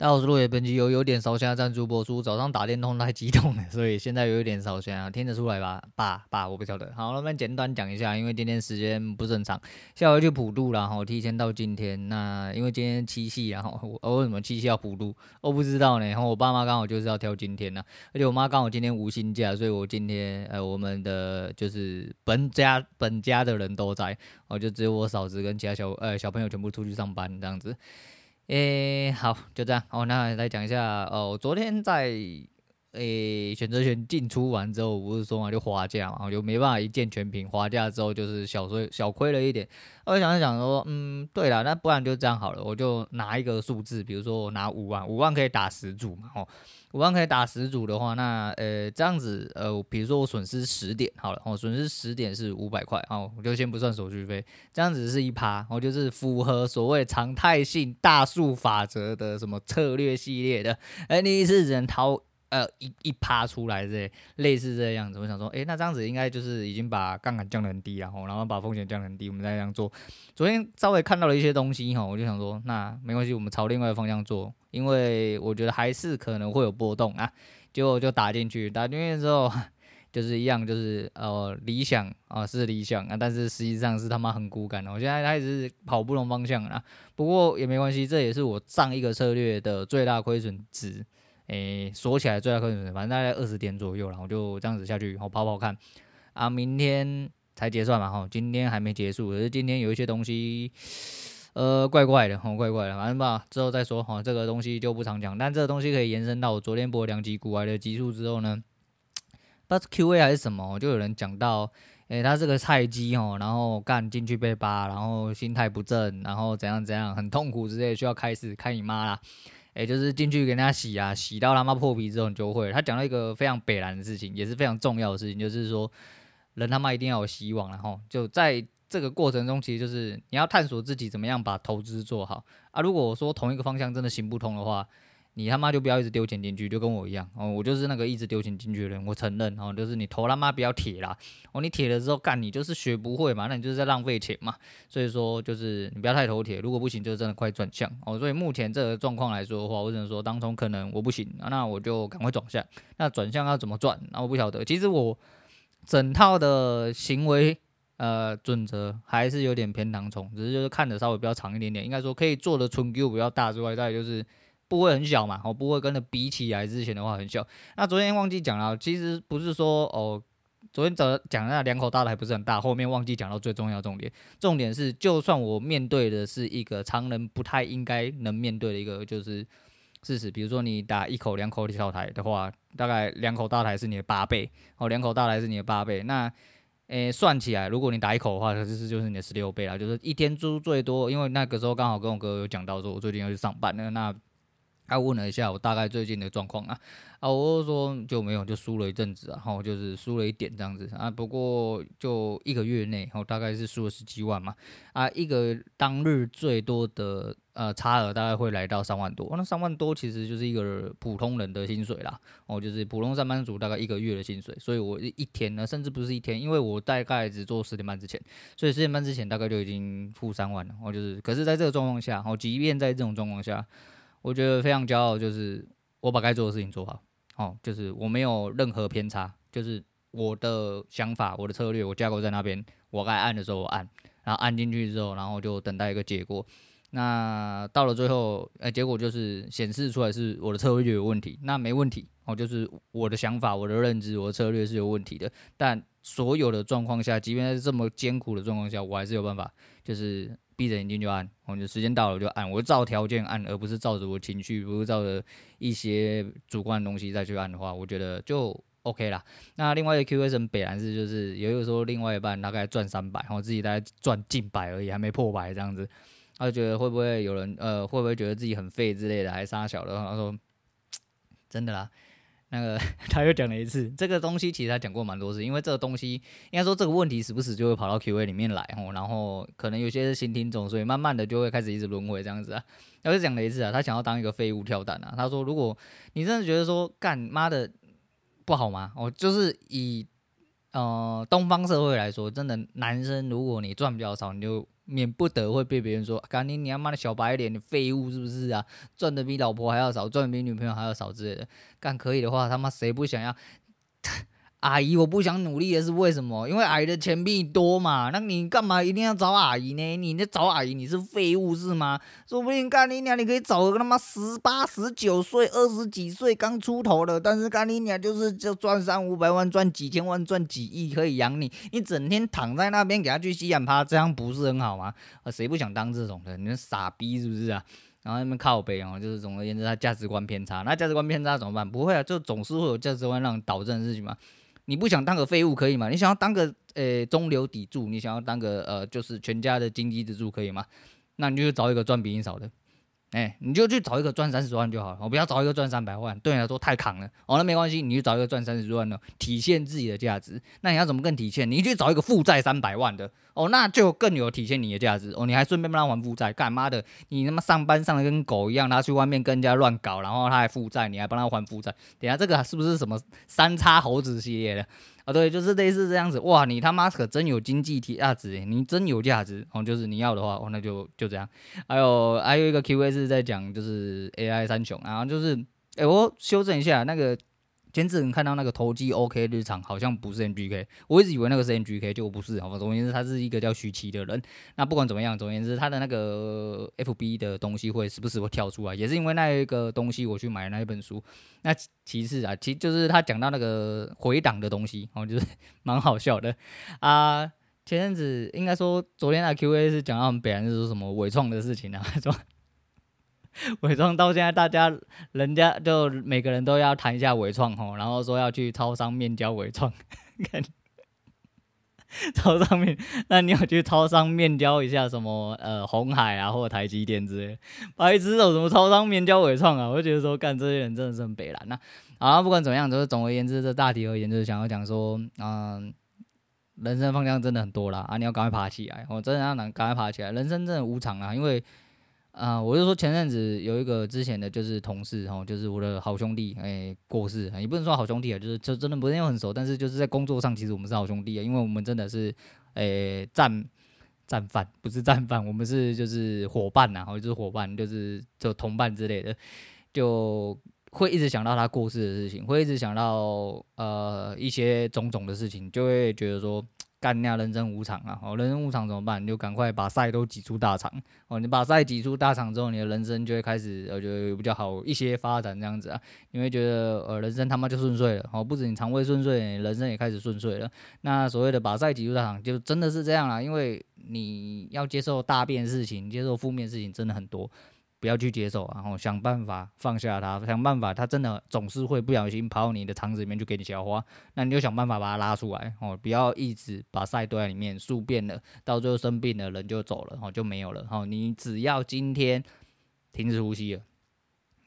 大家好，我是陆野，本期有有点烧香赞助播出。早上打电通太激动了，所以现在有一点烧香，听得出来吧？爸爸，我不晓得。好，我们简单讲一下，因为今天时间不正常，下午去普渡了哈，提前到今天。那因为今天七夕啊，我为什么七夕要普渡？我不知道呢。然后我爸妈刚好就是要挑今天呢，而且我妈刚好今天无薪假，所以我今天呃，我们的就是本家本家的人都在，我就只有我嫂子跟其他小呃小朋友全部出去上班这样子。诶、好，就这样。哦，那来讲一下哦。昨天在诶、欸、选择权进出完之后，我不是说嘛，就滑价嘛，我就没办法一键全平。滑价之后就是小亏小亏了一点。我想想说，嗯，对了，那不然就这样好了，我就拿一个数字，比如说我拿五万，五万可以打十组嘛，哦。五万可以打十组的话，那呃这样子呃，比如说我损失十点好了，我损失十点是五百块，哦，我就先不算手续费，这样子是一趴，我就是符合所谓常态性大数法则的什么策略系列的，哎，你是只能掏。呃，一一趴出来这类似这样子，我想说，诶、欸，那这样子应该就是已经把杠杆降得很低了，然后把风险降得很低，我们再这样做。昨天稍微看到了一些东西哈，我就想说，那没关系，我们朝另外一个方向做，因为我觉得还是可能会有波动啊。结果就打进去，打进去之后 就是一样，就是呃理想啊是理想啊，但是实际上是他妈很骨感的。我现在开始跑不同方向了，不过也没关系，这也是我上一个策略的最大亏损值。诶，锁起来最大亏损，反正大概二十点左右，然后就这样子下去，然后跑跑看啊，明天才结算嘛，哈，今天还没结束，可是今天有一些东西，呃，怪怪的，哈，怪怪的，反正吧，之后再说，哈，这个东西就不常讲，但这个东西可以延伸到我昨天播两集股癌的集数之后呢，不知道 QA 还是什么，就有人讲到，诶，他是个菜鸡，哦，然后干进去被扒，然后心态不正，然后怎样怎样，很痛苦之类，需要开始开你妈啦。哎、就是进去给人家洗啊，洗到他妈破皮之后你就会。他讲到一个非常北蓝的事情，也是非常重要的事情，就是说人他妈一定要有希望，然后就在这个过程中，其实就是你要探索自己怎么样把投资做好啊。如果说同一个方向真的行不通的话，你他妈就不要一直丢钱进去，就跟我一样。哦，我就是那个一直丢钱进去的人，我承认。哦，就是你投他妈比较铁啦。哦，你铁了之后干你就是学不会嘛，那你就是在浪费钱嘛，所以说就是你不要太头铁，如果不行就真的快转向。哦，所以目前这个状况来说的话，我只能说当冲可能我不行，那我就赶快转向，那转向要怎么转？那我不晓得，其实我整套的行为呃准则还是有点偏当冲，只是就是看的稍微比较长一点点，应该说可以做的纯 Q 比较大之外，再就是。不会很小嘛，我不会跟着比起来之前的话很小。那昨天忘记讲了，其实不是说哦，昨天早讲那两口大的还不是很大，后面忘记讲到最重要重点。重点是，就算我面对的是一个常人不太应该能面对的一个就是事实，比如说你打一口两口的小台的话，大概两口大台是你的八倍，哦，两口大台是你的八倍。那诶，算起来，如果你打一口的话，其实就是你的十六倍啦。就是一天租最多，因为那个时候刚好跟我哥有讲到说，我最近要去上班，那那。他问了一下我大概最近的状况啊，啊，我就说就没有，就输了一阵子啊，然后就是输了一点这样子啊，不过就一个月内，然后大概是输了十几万嘛，啊，一个当日最多的呃差额大概会来到三万多，那三万多其实就是一个普通人的薪水啦，哦，就是普通上班族大概一个月的薪水，所以我一天呢，甚至不是一天，因为我大概只做十点半之前，所以十点半之前大概就已经负三万了，哦，就是，可是在这个状况下，哦，即便在这种状况下。我觉得非常骄傲，就是我把该做的事情做好，哦，就是我没有任何偏差，就是我的想法、我的策略，我架构在那边，我该按的时候我按，然后按进去之后，然后就等待一个结果。那到了最后，哎，结果就是显示出来是我的策略有问题，那没问题，哦，就是我的想法、我的认知、我的策略是有问题的。但所有的状况下，即便在这么艰苦的状况下，我还是有办法，就是。闭着眼睛就按，我就时间到了我就按，我照条件按，而不是照着我情绪，不是照着一些主观的东西再去按的话，我觉得就 OK 啦。那另外一个 QS 北蓝是就是有一个说另外一半大概赚三百，然后自己大概赚近百而已，还没破百这样子，他就觉得会不会有人呃会不会觉得自己很废之类的，还杀小的，他说 真的啦。那个 他又讲了一次，这个东西其实他讲过蛮多次，因为这个东西应该说这个问题时不时就会跑到 Q&A 里面来哦，然后可能有些是新听众，所以慢慢的就会开始一直轮回这样子啊。他就讲了一次啊，他想要当一个废物跳蛋啊。他说，如果你真的觉得说干妈的不好吗？哦，就是以呃东方社会来说，真的男生如果你赚比较少，你就免不得会被别人说，干你你他妈的小白脸，你废物是不是啊？赚的比老婆还要少，赚的比女朋友还要少之类的。干可以的话，他妈谁不想要？阿姨，我不想努力的是为什么？因为阿姨的钱比你多嘛。那你干嘛一定要找阿姨呢？你那找阿姨，你是废物是吗？说不定干你娘，你可以找个他妈十八、十九岁、二十几岁刚出头的，但是干你娘就是就赚三五百万、赚几千万、赚几亿可以养你。你整天躺在那边给他去吸氧趴，这样不是很好吗？啊，谁不想当这种的？你是傻逼是不是啊？然后那边靠北哦，就是总而言之，他价值观偏差。那价值观偏差怎么办？不会啊，就总是会有价值观让你导正的事情嘛。你不想当个废物可以吗？你想要当个呃中流砥柱，你想要当个呃就是全家的经济支柱可以吗？那你就找一个赚比你少的。哎、你就去找一个赚三十万就好了，我不要找一个赚三百万，对你来说太扛了。哦，那没关系，你去找一个赚三十万的，体现自己的价值。那你要怎么更体现？你去找一个负债三百万的，哦，那就更有体现你的价值。哦，你还顺便帮他还负债，干嘛的？你他妈上班上的跟狗一样，他去外面跟人家乱搞，然后他还负债，你还帮他还负债？等下这个是不是什么三叉猴子系列的？啊，对，就是类似这样子。哇，你他妈可真有经济体价值，你真有价值哦。就是你要的话，哦，那就就这样。还有还有一个 Q&A 是在讲就是 AI 三雄，然后就是，哎，我修正一下那个。前阵子看到那个投机 OK 日常好像不是 NGK，我一直以为那个是 NGK，结果不是。好吧，总而言之，他是一个叫徐奇的人。那不管怎么样，总而言之，他的那个 FB 的东西会时不时会跳出来，也是因为那一个东西我去买那一本书。那其次啊，其就是他讲到那个回档的东西，哦，就是蛮好笑的啊。前阵子应该说昨天那 QA 是讲到我们北南是说什么伪创的事情啊，说。伪创到现在，大家人家就每个人都要谈一下伪创吼，然后说要去超商面交伪创，看超商面，那你要去超商面交一下什么呃红海啊或者台积电之类，白痴哦，什么超商面交伪创啊？我就觉得说干这些人真的是很北蓝呐。啊，不管怎么样，就是总而言之，这大体而言就是想要讲说，嗯、人生方向真的很多啦啊，你要赶快爬起来，我真的要赶快爬起来，人生真的无常啊，因为。啊、我就说前阵子有一个之前的就是同事哦，就是我的好兄弟哎、过世，也不能说好兄弟啊，就是就真的不是很熟，但是就是在工作上其实我们是好兄弟啊，因为我们真的是诶战战犯，不是战犯，我们是就是伙伴呐，或者就是伙伴，就是就同伴之类的，就会一直想到他过世的事情，会一直想到呃一些种种的事情，就会觉得说。干掉人生无常啊！哦，人生无常怎么办？你就赶快把赛都挤出大场哦！你把赛挤出大场之后，你的人生就会开始呃，就比较好一些发展这样子啊。你会觉得呃，人生他妈就顺遂了哦！不止你肠胃顺遂，人生也开始顺遂了。那所谓的把赛挤出大场，就真的是这样啦，因为你要接受大变事情，接受负面事情，真的很多。不要去接受，然后想办法放下它，想办法，它真的总是会不小心跑到你的肠子里面去给你消化，那你就想办法把它拉出来哦，不要一直把塞堆在里面，宿便了，到最后生病了，人就走了哦，就没有了哦。你只要今天停止呼吸了，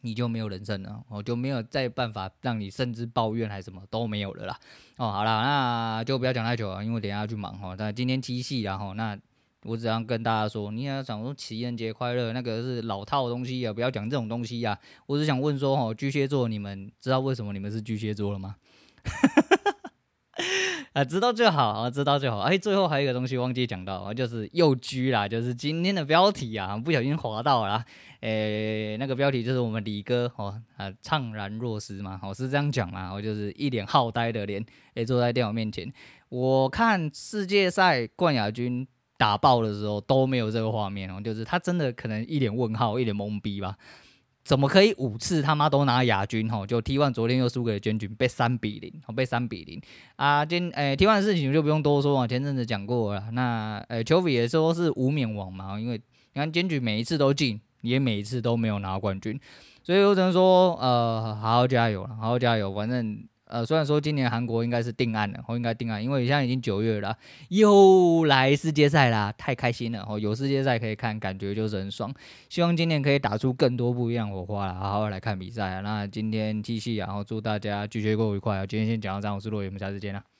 你就没有人生了哦，就没有再办法让你甚至抱怨还是什么都没有了啦哦。好了，那就不要讲太久了，因为等下要去忙哦。但今天七夕然后那。我只想跟大家说，你要想说情人节快乐，那个是老套的东西啊，不要讲这种东西啊。我只想问说，哦，巨蟹座，你们知道为什么你们是巨蟹座了吗？啊，知道就好啊，知道就好。哎，最后还有一个东西忘记讲到啊，就是又居啦，就是今天的标题啊，不小心滑到了。诶，那个标题就是我们李哥哦，啊，怅然若失嘛，我是这样讲嘛，我就是一脸好呆的脸，诶，坐在电脑面前，我看世界赛冠亚军。打爆的时候都没有这个画面哦，就是他真的可能一脸问号，一脸懵逼吧？怎么可以五次他妈都拿亚军？哦，就 T1 昨天又输给了娟军，被三比零，被三比零啊！今诶 T1 的事情就不用多说啊，前阵子讲过了。那诶丘比也说是无冕王嘛，因为你看娟军每一次都进，也每一次都没有拿冠军，所以我只能说呃，好好加油，好好加油，反正。呃，虽然说今年韩国应该是定案了，哦应该定案，因为现在已经九月了，又来世界赛啦，太开心了哦！有世界赛可以看，感觉就是很爽。希望今年可以打出更多不一样火花啦，好好来看比赛啊！那今天继续，然后祝大家拒绝过愉快啊！今天先讲到这，我是洛言，我们下次见啦。